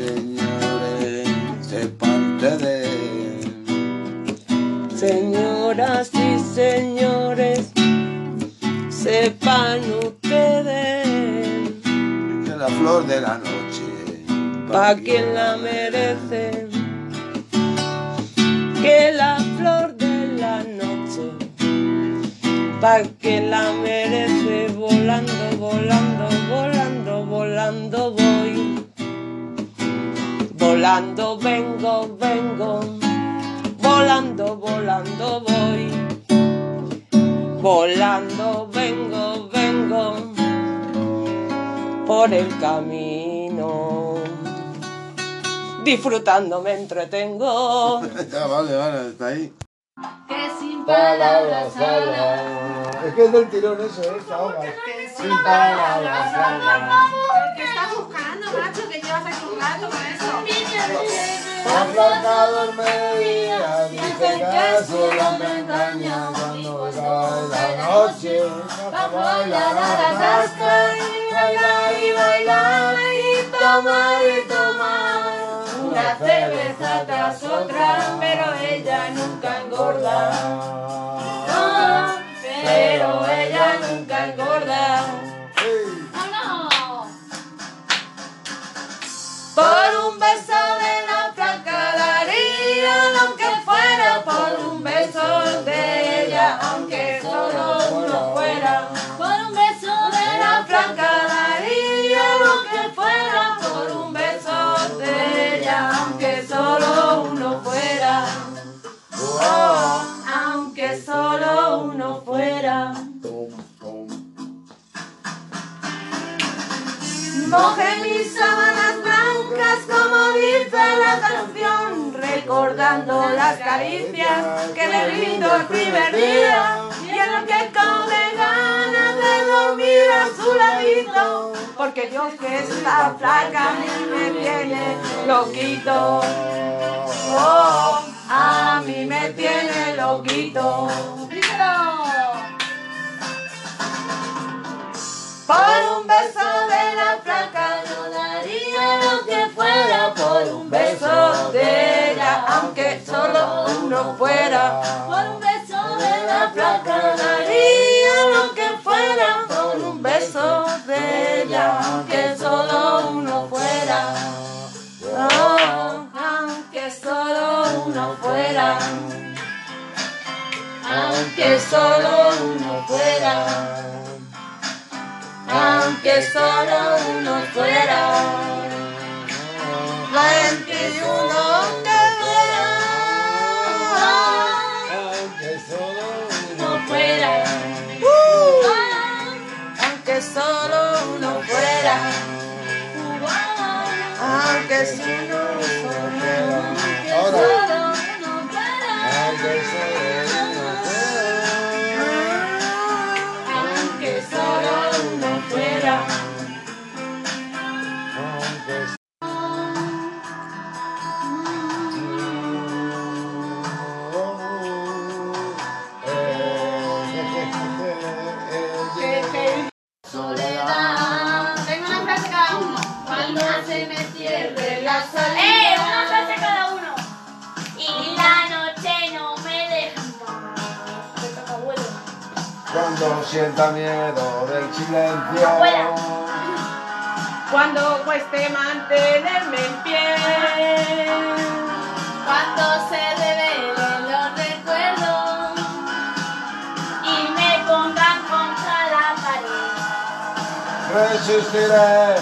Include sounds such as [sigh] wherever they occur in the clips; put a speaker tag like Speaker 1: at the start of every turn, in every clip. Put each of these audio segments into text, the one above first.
Speaker 1: señores, se parte
Speaker 2: Señoras y señores, sepan ustedes,
Speaker 1: que la flor de la noche,
Speaker 2: pa' quien la merece, que la flor de la noche, pa' quien la merece, volando, volando, volando, volando voy, volando vengo, vengo, volando, volando voy. Volando vengo, vengo por el camino. Disfrutando me entretengo. [laughs]
Speaker 1: Ya, vale, vale, está ahí.
Speaker 3: Que sin palabras habla.
Speaker 1: Es que es del tirón eso, ¿eh? Hoja. Sin palabras habla.
Speaker 3: ¿Qué estás buscando, macho? Aquí un rato con eso.
Speaker 1: Aplacado el mediodía, dice que solo me engaña cuando cae la noche. Vamos a bailar a la tasca y bailar y bailar y tomar y tomar.
Speaker 2: Una cerveza tras otra, pero ella nunca engorda. Moje mis sábanas blancas como dice la canción, recordando las caricias que le brindo el primer día. Y en lo que come ganas de dormir a su ladito, porque Dios que está flaca a mí me tiene loquito. Oh, a mí me tiene loquito. Por un beso por un beso de ella, aunque solo uno fuera. Por un beso de la flaca daría lo que fuera por un beso de ella, aunque solo uno fuera. Oh, aunque solo uno fuera. Aunque solo uno fuera aunque solo uno fuera. Veintiuno que
Speaker 1: Aunque solo
Speaker 2: uno fuera. Aunque solo uno
Speaker 3: Soledad. Tengo una frase cada uno. Cuando se me cierre la
Speaker 4: ¡Eh!
Speaker 3: salida.
Speaker 4: Una frase cada uno. Y la noche no me deja en paz. Me toca abuelo.
Speaker 1: Cuando sienta miedo del silencio.
Speaker 4: Abuela.
Speaker 2: Cuando cueste mantenerme en pie.
Speaker 3: Cuando se revelen
Speaker 1: Resistiré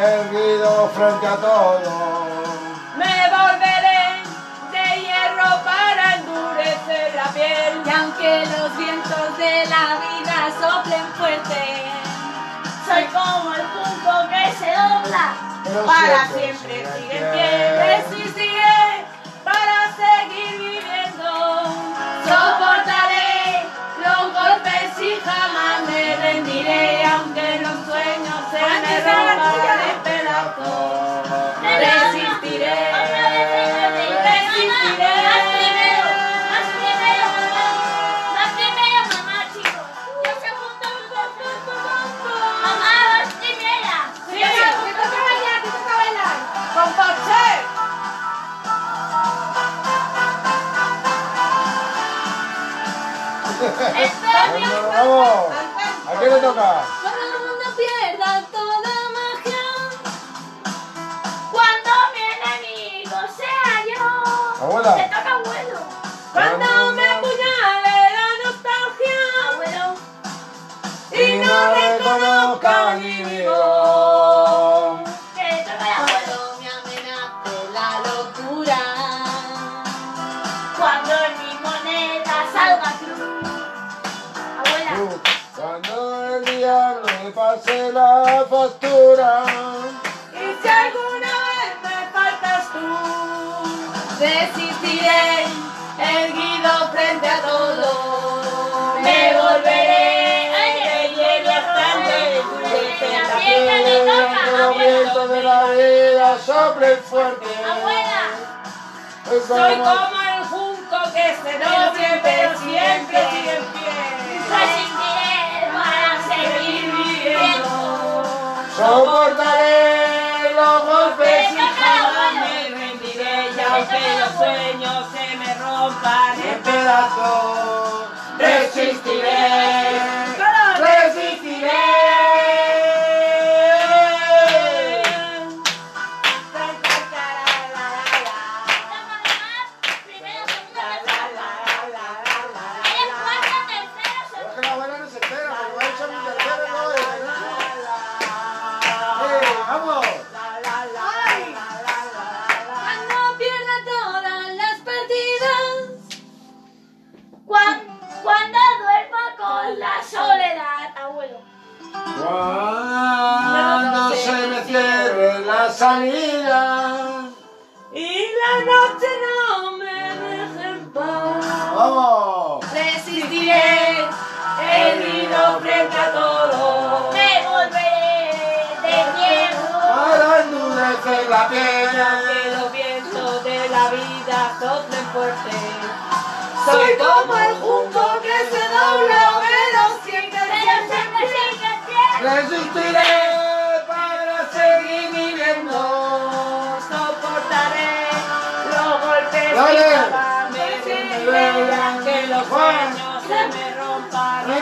Speaker 1: erguido frente a todo.
Speaker 2: Me volveré de hierro para endurecer la piel.
Speaker 3: Y aunque los vientos de la vida soplen fuerte.
Speaker 4: Soy como el junco que se dobla.
Speaker 1: Pero
Speaker 2: Para
Speaker 1: siempre
Speaker 2: siempre
Speaker 1: sigue en
Speaker 2: en
Speaker 1: pie. Vamos. ¿A quién le toca?
Speaker 2: Cuando el mundo pierda toda magia.
Speaker 4: Cuando mi enemigo sea yo.
Speaker 1: Abuela.
Speaker 2: Resistiré erguido frente a todo. Me volveré hasta el
Speaker 4: La
Speaker 1: vientos de la vida soplen fuerte.
Speaker 4: Abuela.
Speaker 1: Es
Speaker 2: Soy
Speaker 1: como-
Speaker 2: el junco que se siempre, pero siempre sigue en pie.
Speaker 4: Resistiré para seguir viviendo.
Speaker 1: Soportaré
Speaker 2: rendiré y aunque los sueños se me rompan
Speaker 1: en pedazos. Resistiré. Resistiré. Salida.
Speaker 2: y la noche no me deje en paz.
Speaker 1: ¡Vamos!
Speaker 2: Resistiré, herido frente a todo.
Speaker 4: Me volveré de viejo.
Speaker 1: Para endurecer la
Speaker 2: Que
Speaker 1: piel.
Speaker 2: los vientos de la vida soplen fuerte. Soy como el junco que se dobla, pero siempre,
Speaker 4: siempre sigue siendo.
Speaker 1: Resistiré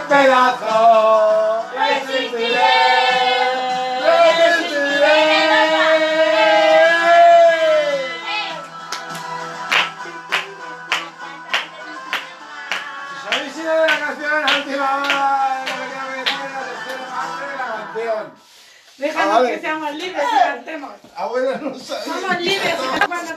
Speaker 2: rompan.
Speaker 1: En pedazos. Resistiré. Resistiré. ¿Sabéis ido de la canción última hora? La de canción.
Speaker 5: Déjanos que seamos libres y cantemos.
Speaker 1: Abuela no sabe.
Speaker 5: Somos libres. Cuando